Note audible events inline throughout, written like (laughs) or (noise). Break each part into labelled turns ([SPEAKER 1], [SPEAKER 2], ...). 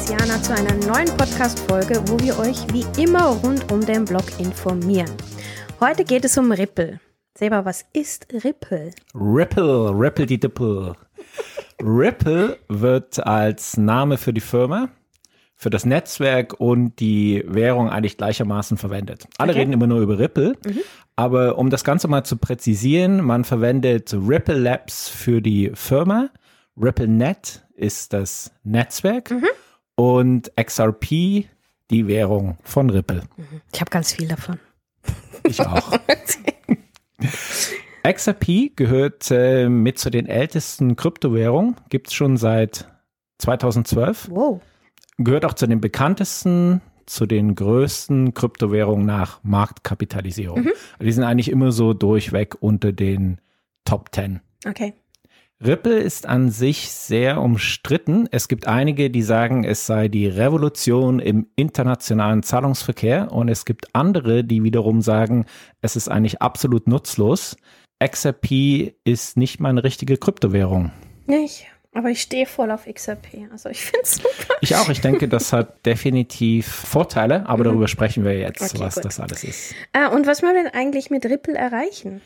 [SPEAKER 1] liebe Maisianer, zu einer neuen Podcast-Folge, wo wir euch wie immer rund um den Blog informieren. Heute geht es um Ripple. Selber, was ist Ripple?
[SPEAKER 2] Ripple, Ripple die Dippel. Ripple wird als Name für die Firma, für das Netzwerk und die Währung eigentlich gleichermaßen verwendet. Alle
[SPEAKER 1] Okay.
[SPEAKER 2] reden immer nur über Ripple, aber um das Ganze mal zu präzisieren, man verwendet Ripple Labs für die Firma, RippleNet ist das Netzwerk und XRP die Währung von Ripple.
[SPEAKER 1] Ich habe ganz viel davon.
[SPEAKER 2] Ich auch. (laughs) XRP gehört äh, mit zu den ältesten Kryptowährungen, gibt es schon seit 2012.
[SPEAKER 1] Wow.
[SPEAKER 2] Gehört auch zu den bekanntesten, zu den größten Kryptowährungen nach Marktkapitalisierung. Die sind eigentlich immer so durchweg unter den Top 10.
[SPEAKER 1] Okay.
[SPEAKER 2] Ripple ist an sich sehr umstritten. Es gibt einige, die sagen, es sei die Revolution im internationalen Zahlungsverkehr und es gibt andere, die wiederum sagen, es ist eigentlich absolut nutzlos. XRP ist nicht mal eine richtige Kryptowährung.
[SPEAKER 1] Nicht. Aber ich stehe voll auf XRP. Also ich finde es super.
[SPEAKER 2] Ich auch, ich denke, das hat definitiv Vorteile, aber darüber sprechen wir jetzt,
[SPEAKER 1] Okay,
[SPEAKER 2] was
[SPEAKER 1] gut.
[SPEAKER 2] das alles ist.
[SPEAKER 1] Ah, und was wollen wir denn eigentlich mit Ripple erreichen?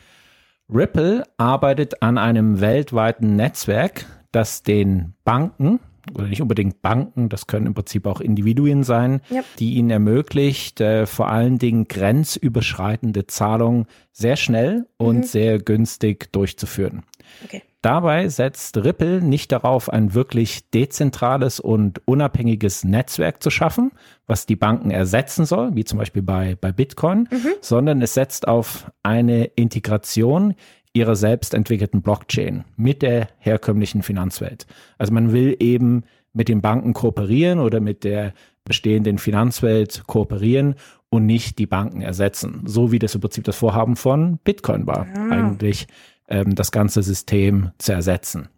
[SPEAKER 2] Ripple arbeitet an einem weltweiten Netzwerk, das den Banken, oder nicht unbedingt Banken, das können im Prinzip auch Individuen sein,
[SPEAKER 1] Ja.
[SPEAKER 2] die ihnen ermöglicht, äh, vor allen Dingen grenzüberschreitende Zahlungen sehr schnell und sehr günstig durchzuführen.
[SPEAKER 1] Okay.
[SPEAKER 2] Dabei setzt Ripple nicht darauf, ein wirklich dezentrales und unabhängiges Netzwerk zu schaffen, was die Banken ersetzen soll, wie zum Beispiel bei, bei Bitcoin, sondern es setzt auf eine Integration ihrer selbst entwickelten Blockchain mit der herkömmlichen Finanzwelt. Also man will eben mit den Banken kooperieren oder mit der bestehenden Finanzwelt kooperieren und nicht die Banken ersetzen. So wie das im Prinzip das Vorhaben von Bitcoin war. Eigentlich ähm, das ganze System zu ersetzen.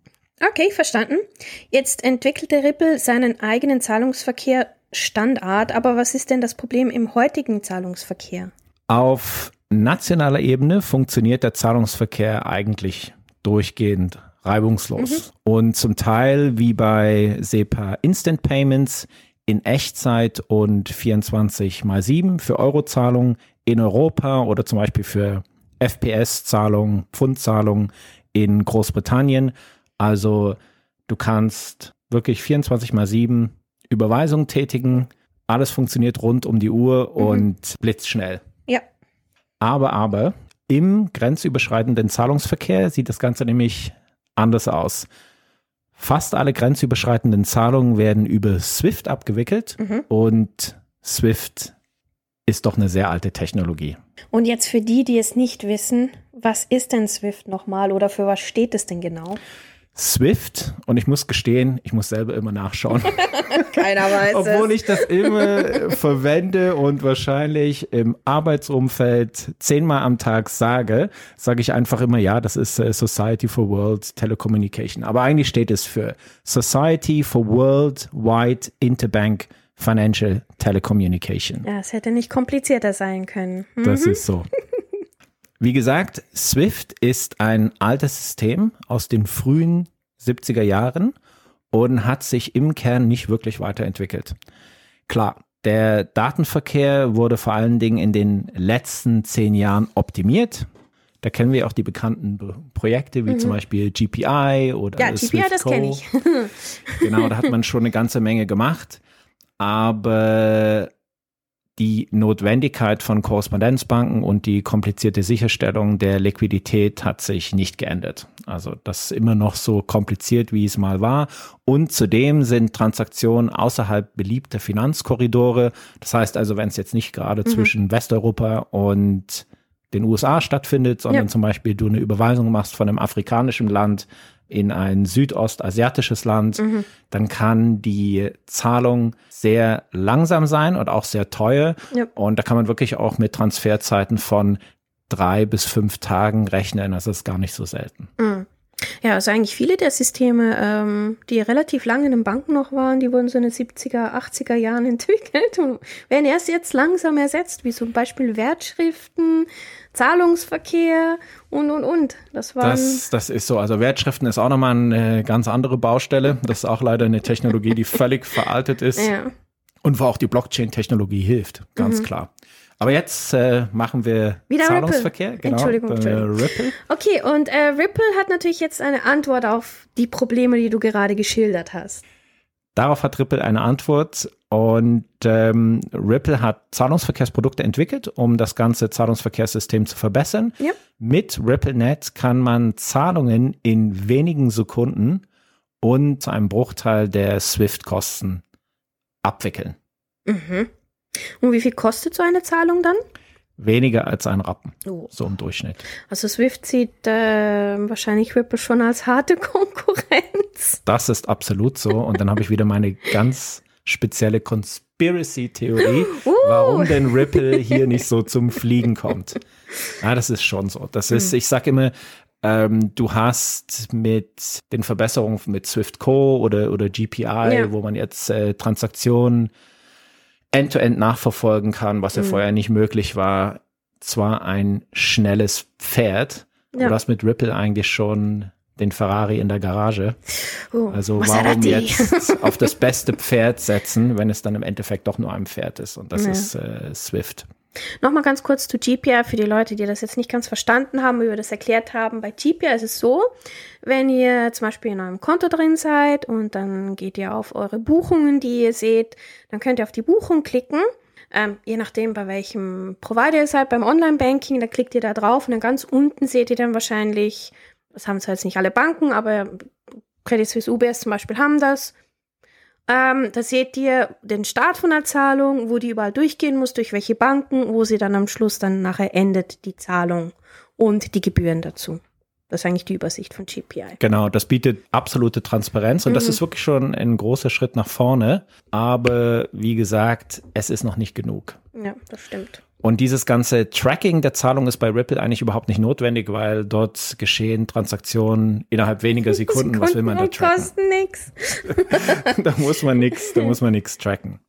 [SPEAKER 1] Okay, verstanden. Jetzt entwickelte Ripple seinen eigenen Zahlungsverkehr Standard, aber was ist denn das Problem im heutigen Zahlungsverkehr?
[SPEAKER 2] Auf nationaler Ebene funktioniert der Zahlungsverkehr eigentlich durchgehend reibungslos. Und zum Teil wie bei SEPA Instant Payments in Echtzeit und 24 mal 7 für Eurozahlungen in Europa oder zum Beispiel für FPS-Zahlungen, Pfundzahlungen in Großbritannien. Also du kannst wirklich 24 mal 7 Überweisungen tätigen. Alles funktioniert rund um die Uhr und blitzschnell.
[SPEAKER 1] Ja.
[SPEAKER 2] Aber, aber, im grenzüberschreitenden Zahlungsverkehr sieht das Ganze nämlich anders aus. Fast alle grenzüberschreitenden Zahlungen werden über SWIFT abgewickelt und SWIFT ist doch eine sehr alte Technologie.
[SPEAKER 1] Und jetzt für die, die es nicht wissen, was ist denn SWIFT nochmal oder für was steht es denn genau?
[SPEAKER 2] SWIFT, und ich muss gestehen, ich muss selber immer nachschauen, (laughs)
[SPEAKER 1] Keiner weiß (laughs)
[SPEAKER 2] obwohl ich das immer verwende und wahrscheinlich im Arbeitsumfeld zehnmal am Tag sage, sage ich einfach immer, ja, das ist äh, Society for World Telecommunication. Aber eigentlich steht es für Society for Worldwide Interbank Financial Telecommunication.
[SPEAKER 1] Ja, es hätte nicht komplizierter sein können. Hm?
[SPEAKER 2] Das ist so. (laughs) Wie gesagt, SWIFT ist ein altes System aus den frühen 70er Jahren und hat sich im Kern nicht wirklich weiterentwickelt. Klar, der Datenverkehr wurde vor allen Dingen in den letzten zehn Jahren optimiert. Da kennen wir auch die bekannten Be- Projekte wie zum Beispiel GPI oder
[SPEAKER 1] Ja, GPI, das kenne ich. (laughs)
[SPEAKER 2] Genau, da hat man schon eine ganze Menge gemacht. Aber die Notwendigkeit von Korrespondenzbanken und die komplizierte Sicherstellung der Liquidität hat sich nicht geändert. Also das ist immer noch so kompliziert, wie es mal war. Und zudem sind Transaktionen außerhalb beliebter Finanzkorridore. Das heißt also, wenn es jetzt nicht gerade zwischen Westeuropa und den USA stattfindet, sondern
[SPEAKER 1] Ja.
[SPEAKER 2] zum Beispiel du eine Überweisung machst von einem afrikanischen Land in ein südostasiatisches Land, dann kann die Zahlung sehr langsam sein und auch sehr teuer.
[SPEAKER 1] Ja.
[SPEAKER 2] Und da kann man wirklich auch mit Transferzeiten von drei bis fünf Tagen rechnen. Das ist gar nicht so selten.
[SPEAKER 1] Ja, Ja, also eigentlich viele der Systeme, ähm, die relativ lange in den Banken noch waren, die wurden so in den 70er, 80er Jahren (laughs) entwickelt und werden erst jetzt langsam ersetzt, wie zum Beispiel Wertschriften, Zahlungsverkehr und, und, und.
[SPEAKER 2] Das, waren das, das ist so. Also Wertschriften ist auch nochmal eine ganz andere Baustelle. Das ist auch leider eine Technologie, die völlig (laughs) veraltet ist. Ja. Und wo auch die Blockchain-Technologie hilft, ganz mhm. klar. Aber jetzt äh, machen wir
[SPEAKER 1] Wieder
[SPEAKER 2] Zahlungsverkehr.
[SPEAKER 1] Ripple. Genau, Entschuldigung, Entschuldigung. Ripple. Okay, und äh, Ripple hat natürlich jetzt eine Antwort auf die Probleme, die du gerade geschildert hast.
[SPEAKER 2] Darauf hat Ripple eine Antwort und ähm, Ripple hat Zahlungsverkehrsprodukte entwickelt, um das ganze Zahlungsverkehrssystem zu verbessern. Ja. Mit RippleNet kann man Zahlungen in wenigen Sekunden und zu einem Bruchteil der SWIFT-Kosten abwickeln.
[SPEAKER 1] Mhm. Und wie viel kostet so eine Zahlung dann?
[SPEAKER 2] Weniger als ein Rappen, oh. so im Durchschnitt.
[SPEAKER 1] Also Swift sieht äh, wahrscheinlich Ripple schon als harte (laughs) Konkurrenz.
[SPEAKER 2] Das ist absolut so. Und dann habe ich wieder meine ganz spezielle Conspiracy-Theorie, (gasps) uh. warum denn Ripple hier nicht so zum Fliegen kommt. Ja, das ist schon so. Das ist, hm. ich sage immer, ähm, du hast mit den Verbesserungen mit Swift Co. oder, oder GPI, ja. wo man jetzt äh, Transaktionen end-to-end -end nachverfolgen kann, was ja mhm. vorher nicht möglich war, zwar ein schnelles Pferd, ja. aber das mit Ripple eigentlich schon den Ferrari in der Garage. Uh, also warum jetzt (laughs) auf das beste Pferd setzen, wenn es dann im Endeffekt doch nur ein Pferd ist und das ja. ist äh, Swift.
[SPEAKER 1] Nochmal ganz kurz zu GPR für die Leute, die das jetzt nicht ganz verstanden haben, wie wir das erklärt haben. Bei GPR ist es so, wenn ihr zum Beispiel in eurem Konto drin seid und dann geht ihr auf eure Buchungen, die ihr seht, dann könnt ihr auf die Buchung klicken. Ähm, je nachdem, bei welchem Provider ihr seid, beim Online-Banking, da klickt ihr da drauf und dann ganz unten seht ihr dann wahrscheinlich, das haben zwar jetzt nicht alle Banken, aber Credit Suisse UBS zum Beispiel haben das, ähm, da seht ihr den Start von der Zahlung, wo die überall durchgehen muss, durch welche Banken, wo sie dann am Schluss dann nachher endet, die Zahlung und die Gebühren dazu. Das ist eigentlich die Übersicht von GPI.
[SPEAKER 2] Genau, das bietet absolute Transparenz und mhm. das ist wirklich schon ein großer Schritt nach vorne. Aber wie gesagt, es ist noch nicht genug.
[SPEAKER 1] Ja, das stimmt.
[SPEAKER 2] Und dieses ganze Tracking der Zahlung ist bei Ripple eigentlich überhaupt nicht notwendig, weil dort geschehen Transaktionen innerhalb weniger Sekunden. (laughs) Sekunden Was will man da tracken? kosten nichts. (laughs) da muss man nichts, da muss man nichts tracken.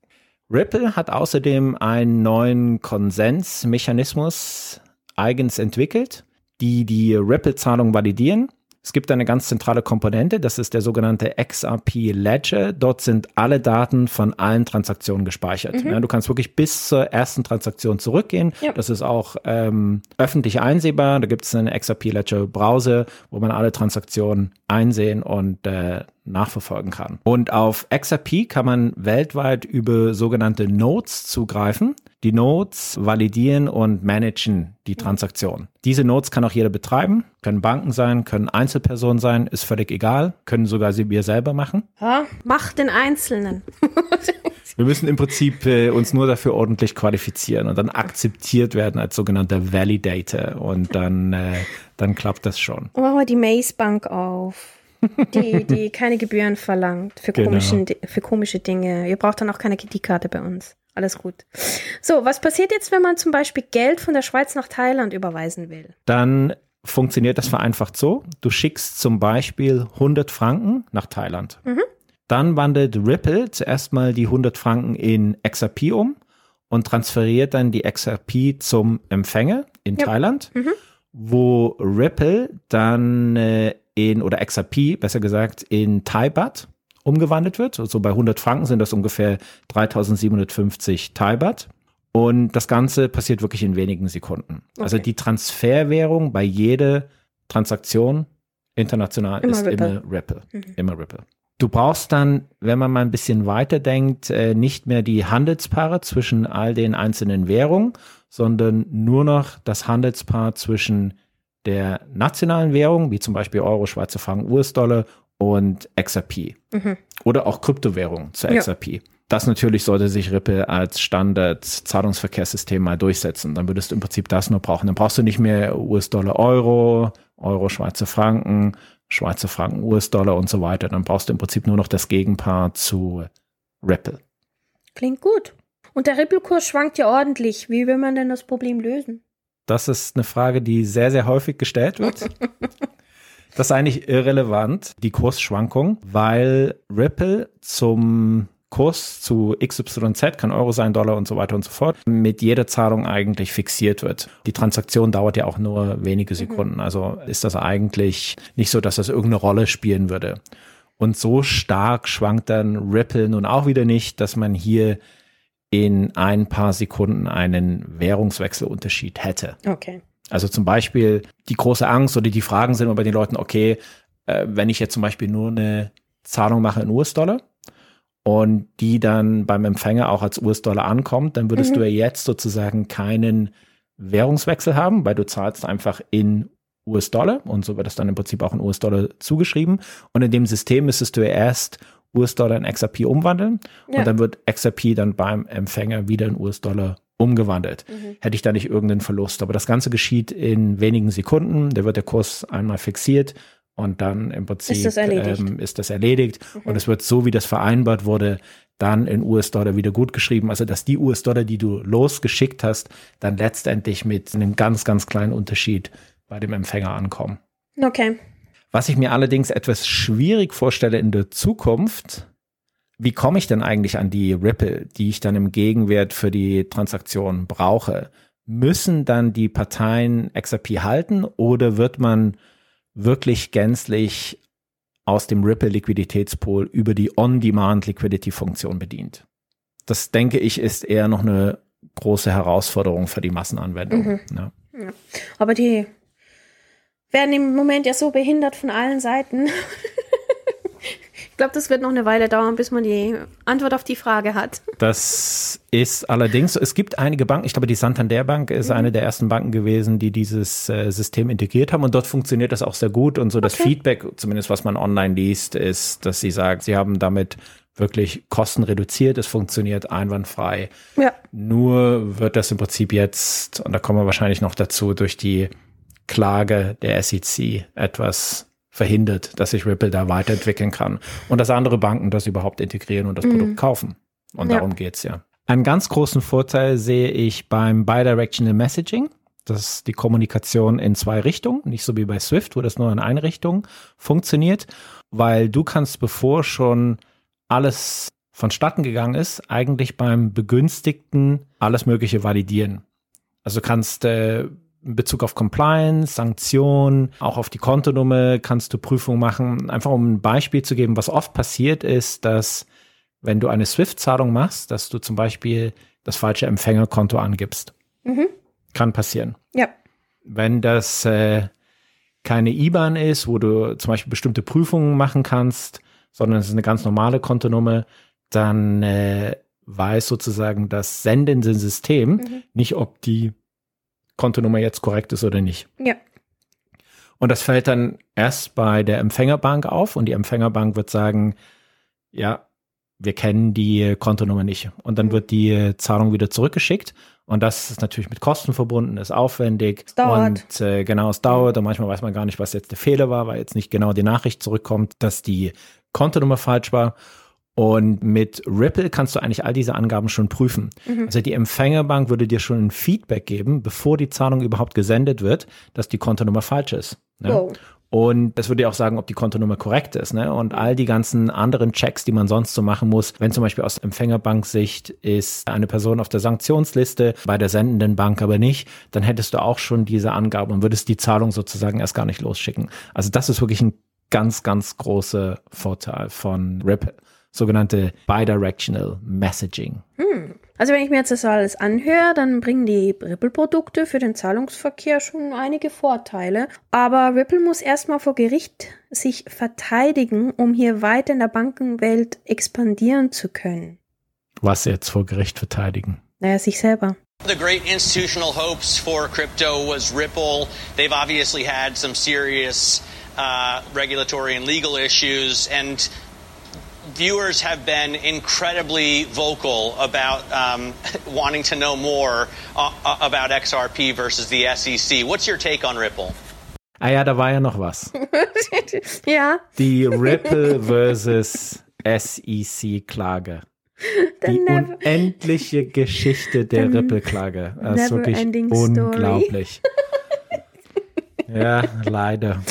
[SPEAKER 2] Ripple hat außerdem einen neuen Konsensmechanismus eigens entwickelt, die die Ripple-Zahlung validieren es gibt eine ganz zentrale Komponente, das ist der sogenannte XRP Ledger. Dort sind alle Daten von allen Transaktionen gespeichert. Mhm. Ja, du kannst wirklich bis zur ersten Transaktion zurückgehen. Ja. Das ist auch ähm, öffentlich einsehbar. Da gibt es einen XRP Ledger Browser, wo man alle Transaktionen einsehen und äh, nachverfolgen kann. Und auf XRP kann man weltweit über sogenannte Nodes zugreifen. Die Nodes validieren und managen die Transaktion. Diese Nodes kann auch jeder betreiben, können Banken sein, können Einzelpersonen sein, ist völlig egal, können sogar sie wir selber machen.
[SPEAKER 1] Ja, mach den Einzelnen. (laughs) (laughs)
[SPEAKER 2] Wir müssen im Prinzip äh, uns nur dafür ordentlich qualifizieren und dann akzeptiert werden als sogenannter Validator und dann, äh, dann klappt das schon.
[SPEAKER 1] Machen wir die Maze Bank auf die, die (laughs) keine Gebühren verlangt für, genau. komischen, für komische Dinge. Ihr braucht dann auch keine Kreditkarte bei uns. Alles gut. So, was passiert jetzt, wenn man zum Beispiel Geld von der Schweiz nach Thailand überweisen will?
[SPEAKER 2] Dann funktioniert das vereinfacht so. Du schickst zum Beispiel 100 Franken nach Thailand. Mhm. Dann wandelt Ripple zuerst mal die 100 Franken in XRP um und transferiert dann die XRP zum Empfänger in ja. Thailand, mhm. wo Ripple dann äh, in, oder XRP, besser gesagt, in Thai Baht umgewandelt wird. Also bei 100 Franken sind das ungefähr 3750 Thai Baht. Und das Ganze passiert wirklich in wenigen Sekunden. Also okay. Also die Transferwährung bei jeder Transaktion international immer ist Ripple. immer Ripple. Mhm. Immer Ripple. Du brauchst dann, wenn man mal ein bisschen weiter denkt, äh, nicht mehr die Handelspaare zwischen all den einzelnen Währungen, sondern nur noch das Handelspaar zwischen der nationalen Währung, wie zum Beispiel Euro, Schweizer Franken, US-Dollar und XRP. Mhm. Oder auch Kryptowährungen zur XRP. Ja. Das natürlich sollte sich Ripple als Standard-Zahlungsverkehrssystem mal durchsetzen. Dann würdest du im Prinzip das nur brauchen. Dann brauchst du nicht mehr US-Dollar, Euro, Euro, Schweizer Franken, Schweizer Franken, US-Dollar und so weiter. Dann brauchst du im Prinzip nur noch das Gegenpaar zu Ripple.
[SPEAKER 1] Klingt gut. Und der Ripple-Kurs schwankt ja ordentlich. Wie will man denn das Problem lösen?
[SPEAKER 2] Das ist eine Frage, die sehr, sehr häufig gestellt wird. (laughs) Das ist eigentlich irrelevant, die Kursschwankung, weil Ripple zum Kurs zu XYZ, kann Euro sein, Dollar und so weiter und so fort, mit jeder Zahlung eigentlich fixiert wird. Die Transaktion dauert ja auch nur wenige mhm. Sekunden. Also ist das eigentlich nicht so, dass das irgendeine Rolle spielen würde. Und so stark schwankt dann Ripple nun auch wieder nicht, dass man hier in ein paar Sekunden einen Währungswechselunterschied hätte.
[SPEAKER 1] Okay.
[SPEAKER 2] Also zum Beispiel die große Angst oder die Fragen sind immer bei den Leuten, okay, äh, wenn ich jetzt zum Beispiel nur eine Zahlung mache in US-Dollar und die dann beim Empfänger auch als US-Dollar ankommt, dann würdest mhm. du ja jetzt sozusagen keinen Währungswechsel haben, weil du zahlst einfach in US-Dollar und so wird das dann im Prinzip auch in US-Dollar zugeschrieben. Und in dem System müsstest du ja erst US-Dollar in XRP umwandeln ja. und dann wird XRP dann beim Empfänger wieder in US-Dollar umgewandelt. Mhm. Hätte ich da nicht irgendeinen Verlust. Aber das Ganze geschieht in wenigen Sekunden. Da wird der Kurs einmal fixiert und dann im Prinzip ist das erledigt. Ähm, ist das erledigt. Mhm. Und es wird so, wie das vereinbart wurde, dann in US-Dollar wieder gut geschrieben. Also dass die US-Dollar, die du losgeschickt hast, dann letztendlich mit einem ganz, ganz kleinen Unterschied bei dem Empfänger ankommen.
[SPEAKER 1] Okay.
[SPEAKER 2] Was ich mir allerdings etwas schwierig vorstelle in der Zukunft, wie komme ich denn eigentlich an die Ripple, die ich dann im Gegenwert für die Transaktion brauche? Müssen dann die Parteien XRP halten oder wird man wirklich gänzlich aus dem Ripple Liquiditätspool über die On-Demand Liquidity Funktion bedient? Das denke ich ist eher noch eine große Herausforderung für die Massenanwendung. Mhm. Ja.
[SPEAKER 1] Ja. Aber die werden im Moment ja so behindert von allen Seiten. Ich glaube, das wird noch eine Weile dauern, bis man die Antwort auf die Frage hat.
[SPEAKER 2] Das ist allerdings so. Es gibt einige Banken, ich glaube, die Santander Bank ist mhm. eine der ersten Banken gewesen, die dieses äh, System integriert haben und dort funktioniert das auch sehr gut. Und so das okay. Feedback, zumindest was man online liest, ist, dass sie sagt, sie haben damit wirklich Kosten reduziert, es funktioniert einwandfrei.
[SPEAKER 1] Ja.
[SPEAKER 2] Nur wird das im Prinzip jetzt, und da kommen wir wahrscheinlich noch dazu, durch die Klage der SEC etwas verhindert, dass sich Ripple da weiterentwickeln kann und dass andere Banken das überhaupt integrieren und das mhm. Produkt kaufen. Und ja. darum geht's ja. Einen ganz großen Vorteil sehe ich beim Bidirectional Messaging. Das ist die Kommunikation in zwei Richtungen, nicht so wie bei Swift, wo das nur in eine Richtung funktioniert, weil du kannst, bevor schon alles vonstatten gegangen ist, eigentlich beim Begünstigten alles Mögliche validieren. Also kannst äh, in Bezug auf Compliance, Sanktionen, auch auf die Kontonummer kannst du Prüfungen machen. Einfach um ein Beispiel zu geben, was oft passiert ist, dass wenn du eine SWIFT-Zahlung machst, dass du zum Beispiel das falsche Empfängerkonto angibst. Mhm. Kann passieren.
[SPEAKER 1] Ja.
[SPEAKER 2] Wenn das äh, keine IBAN ist, wo du zum Beispiel bestimmte Prüfungen machen kannst, sondern es ist eine ganz normale Kontonummer, dann äh, weiß sozusagen das sendende System mhm. nicht, ob die Kontonummer jetzt korrekt ist oder nicht.
[SPEAKER 1] Ja.
[SPEAKER 2] Und das fällt dann erst bei der Empfängerbank auf und die Empfängerbank wird sagen, ja, wir kennen die Kontonummer nicht. Und dann mhm. wird die Zahlung wieder zurückgeschickt. Und das ist natürlich mit Kosten verbunden, ist aufwendig.
[SPEAKER 1] Es dauert.
[SPEAKER 2] Und äh, genau, es dauert. Und manchmal weiß man gar nicht, was jetzt der Fehler war, weil jetzt nicht genau die Nachricht zurückkommt, dass die Kontonummer falsch war. Und mit Ripple kannst du eigentlich all diese Angaben schon prüfen. Mhm. Also die Empfängerbank würde dir schon ein Feedback geben, bevor die Zahlung überhaupt gesendet wird, dass die Kontonummer falsch ist. Ne? Wow. Und das würde dir auch sagen, ob die Kontonummer korrekt ist. Ne? Und all die ganzen anderen Checks, die man sonst so machen muss, wenn zum Beispiel aus Empfängerbanksicht ist eine Person auf der Sanktionsliste, bei der sendenden Bank aber nicht, dann hättest du auch schon diese Angaben und würdest die Zahlung sozusagen erst gar nicht losschicken. Also das ist wirklich ein ganz, ganz großer Vorteil von Ripple sogenannte Bidirectional Messaging.
[SPEAKER 1] Hm. Also wenn ich mir jetzt das alles anhöre, dann bringen die Ripple-Produkte für den Zahlungsverkehr schon einige Vorteile. Aber Ripple muss erstmal vor Gericht sich verteidigen, um hier weiter in der Bankenwelt expandieren zu können.
[SPEAKER 2] Was jetzt vor Gericht verteidigen?
[SPEAKER 1] Naja, sich selber.
[SPEAKER 3] The great institutional hopes for crypto was Ripple. They've obviously had some serious uh, regulatory and legal issues and viewers have been incredibly vocal about um, (laughs) wanting to know more uh, uh about XRP versus the SEC. What's your take on Ripple?
[SPEAKER 2] Ah ja, da war ja noch was. (laughs)
[SPEAKER 1] ja.
[SPEAKER 2] Die Ripple versus SEC-Klage. (laughs) Die unendliche Geschichte der Ripple-Klage. Das ist wirklich unglaublich. ja, leider.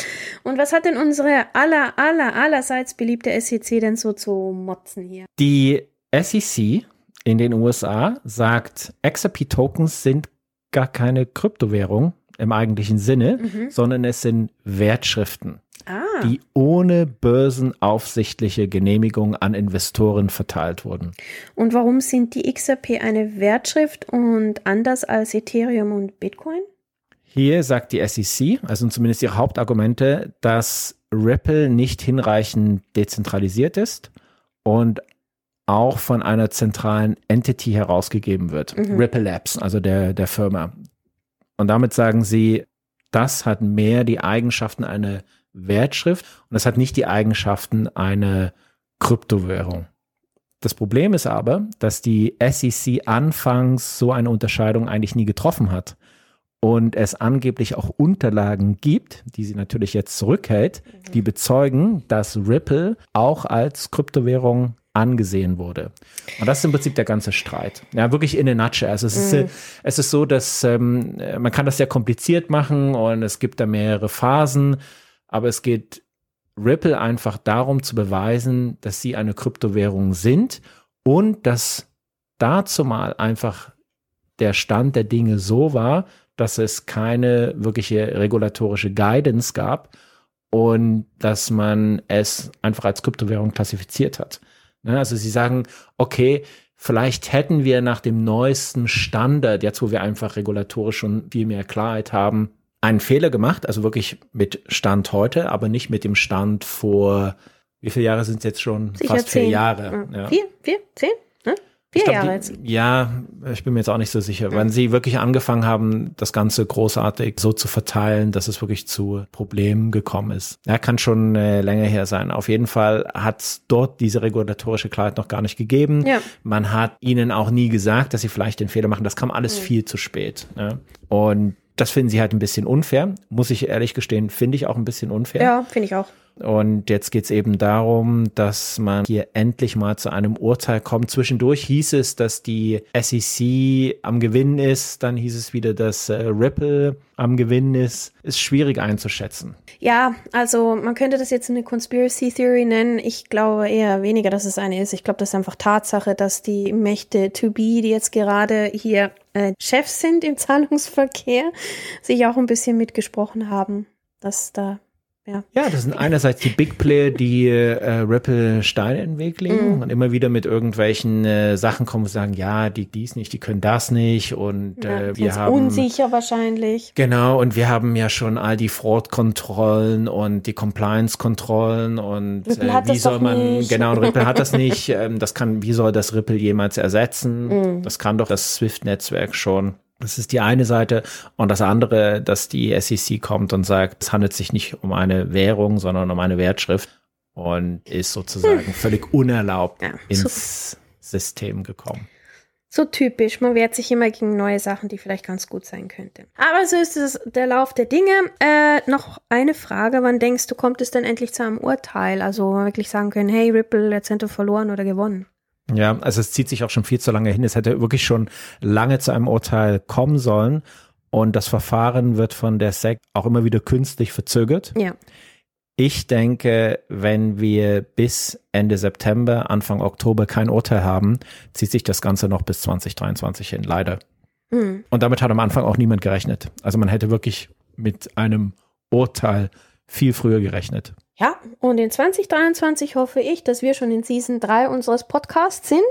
[SPEAKER 1] Und was hat denn unsere aller, aller, allerseits beliebte SEC denn so zu motzen hier?
[SPEAKER 2] Die SEC in den USA sagt, XRP-Tokens sind gar keine Kryptowährung im eigentlichen Sinne,
[SPEAKER 1] Mhm.
[SPEAKER 2] sondern es sind Wertschriften,
[SPEAKER 1] Ah,
[SPEAKER 2] die ohne börsenaufsichtliche Genehmigung an Investoren verteilt wurden.
[SPEAKER 1] und warum sind die XRP eine Wertschrift und anders als Ethereum und Bitcoin?
[SPEAKER 2] Hier sagt die SEC, also zumindest ihre Hauptargumente, dass Ripple nicht hinreichend dezentralisiert ist und auch von einer zentralen Entity herausgegeben wird.
[SPEAKER 1] Mhm.
[SPEAKER 2] Ripple Labs, also der, der Firma. Und damit sagen sie, das hat mehr die Eigenschaften einer Wertschrift und das hat nicht die Eigenschaften einer Kryptowährung. Das Problem ist aber, dass die SEC anfangs so eine Unterscheidung eigentlich nie getroffen hat und es angeblich auch Unterlagen gibt, die sie natürlich jetzt zurückhält, die bezeugen, dass Ripple auch als Kryptowährung angesehen wurde. Und das ist im Prinzip der ganze Streit. Ja, wirklich in a nutshell. Also es, ist, äh, es ist so, dass ähm, äh, man kann das sehr kompliziert machen und es gibt da mehrere Phasen, aber es geht Ripple einfach darum zu beweisen, dass sie eine Kryptowährung sind und dass dazu mal einfach der Stand der Dinge so war, dass es keine wirkliche regulatorische Guidance gab und dass man es einfach als Kryptowährung klassifiziert hat. Ne, Also sie sagen, okay, vielleicht hätten wir nach dem neuesten Standard, jetzt wo wir einfach regulatorisch schon viel mehr Klarheit haben, einen Fehler gemacht, also wirklich mit Stand heute, aber nicht mit dem Stand vor, wie viele Jahre sind es jetzt schon?
[SPEAKER 1] Sicher
[SPEAKER 2] Fast vier
[SPEAKER 1] zehn.
[SPEAKER 2] Jahre.
[SPEAKER 1] Ja.
[SPEAKER 2] Ja.
[SPEAKER 1] Vier, vier, zehn? Ne? Vier
[SPEAKER 2] glaub,
[SPEAKER 1] Jahre jetzt.
[SPEAKER 2] Ja, ich bin mir jetzt auch nicht so sicher. Wenn sie wirklich angefangen haben, das Ganze großartig so zu verteilen, dass es wirklich zu Problemen gekommen ist. Ja, kann schon äh, länger her sein. Auf jeden Fall hat es dort diese regulatorische Klarheit noch gar nicht gegeben.
[SPEAKER 1] Ja.
[SPEAKER 2] Man hat ihnen auch nie gesagt, dass sie vielleicht den Fehler machen. Das kam alles viel zu spät. Ja. Und das finden sie halt ein bisschen unfair. Muss ich ehrlich gestehen, finde ich auch ein bisschen unfair.
[SPEAKER 1] Ja, finde ich auch.
[SPEAKER 2] Und jetzt geht es eben darum, dass man hier endlich mal zu einem Urteil kommt. Zwischendurch hieß es, dass die SEC am Gewinn ist, dann hieß es wieder, dass äh, Ripple am Gewinn ist. Ist schwierig einzuschätzen.
[SPEAKER 1] Ja, also man könnte das jetzt eine Conspiracy Theory nennen. Ich glaube eher weniger, dass es eine ist. Ich glaube, das ist einfach Tatsache, dass die Mächte to be, die jetzt gerade hier äh, Chefs sind im (laughs) Zahlungsverkehr, sich auch ein bisschen mitgesprochen haben, dass da ja.
[SPEAKER 2] Ja, das sind einerseits die Big Player, die äh, Ripple Steine in den Weg legen und immer wieder mit irgendwelchen äh, Sachen kommen und sagen, ja, die dies nicht, die können das nicht und
[SPEAKER 1] ja,
[SPEAKER 2] äh, wir haben
[SPEAKER 1] unsicher wahrscheinlich.
[SPEAKER 2] Genau, und wir haben ja schon all die Fraud-Kontrollen und die Compliance-Kontrollen und
[SPEAKER 1] Ripple
[SPEAKER 2] äh, wie soll man,
[SPEAKER 1] nicht.
[SPEAKER 2] genau, und Ripple hat das nicht, (laughs) ähm, das kann, wie soll das Ripple jemals ersetzen?
[SPEAKER 1] Mhm.
[SPEAKER 2] Das kann doch das SWIFT-Netzwerk schon. Das ist die eine Seite. Und das andere, dass die SEC kommt und sagt, es handelt sich nicht um eine Währung, sondern um eine Wertschrift und ist sozusagen völlig unerlaubt
[SPEAKER 1] Ja,
[SPEAKER 2] ins System gekommen.
[SPEAKER 1] So typisch. Man wehrt sich immer gegen neue Sachen, die vielleicht ganz gut sein könnten. Aber so ist es der Lauf der Dinge. Äh, noch eine Frage. Wann denkst du, kommt es denn endlich zu einem Urteil? Also wo wir wirklich sagen können, hey, Ripple, jetzt sind wir verloren oder gewonnen.
[SPEAKER 2] Ja, also es zieht sich auch schon viel zu lange hin. Es hätte wirklich schon lange zu einem Urteil kommen sollen. Und das Verfahren wird von der SEC auch immer wieder künstlich verzögert.
[SPEAKER 1] Ja.
[SPEAKER 2] Ich denke, wenn wir bis Ende September, Anfang Oktober kein Urteil haben, zieht sich das Ganze noch bis 2023 hin, leider.
[SPEAKER 1] Hm.
[SPEAKER 2] Und damit hat am Anfang auch niemand gerechnet. Also man hätte wirklich mit einem Urteil viel früher gerechnet.
[SPEAKER 1] Ja, und in 2023 hoffe ich, dass wir schon in Season 3 unseres Podcasts sind.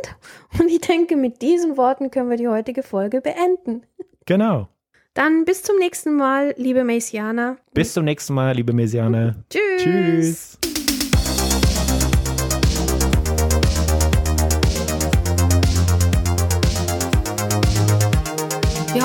[SPEAKER 1] Und ich denke, mit diesen Worten können wir die heutige Folge beenden.
[SPEAKER 2] Genau.
[SPEAKER 1] Dann bis zum nächsten Mal, liebe Messianer.
[SPEAKER 2] Bis zum nächsten Mal, liebe Mesiane.
[SPEAKER 1] Tschüss.
[SPEAKER 2] Tschüss.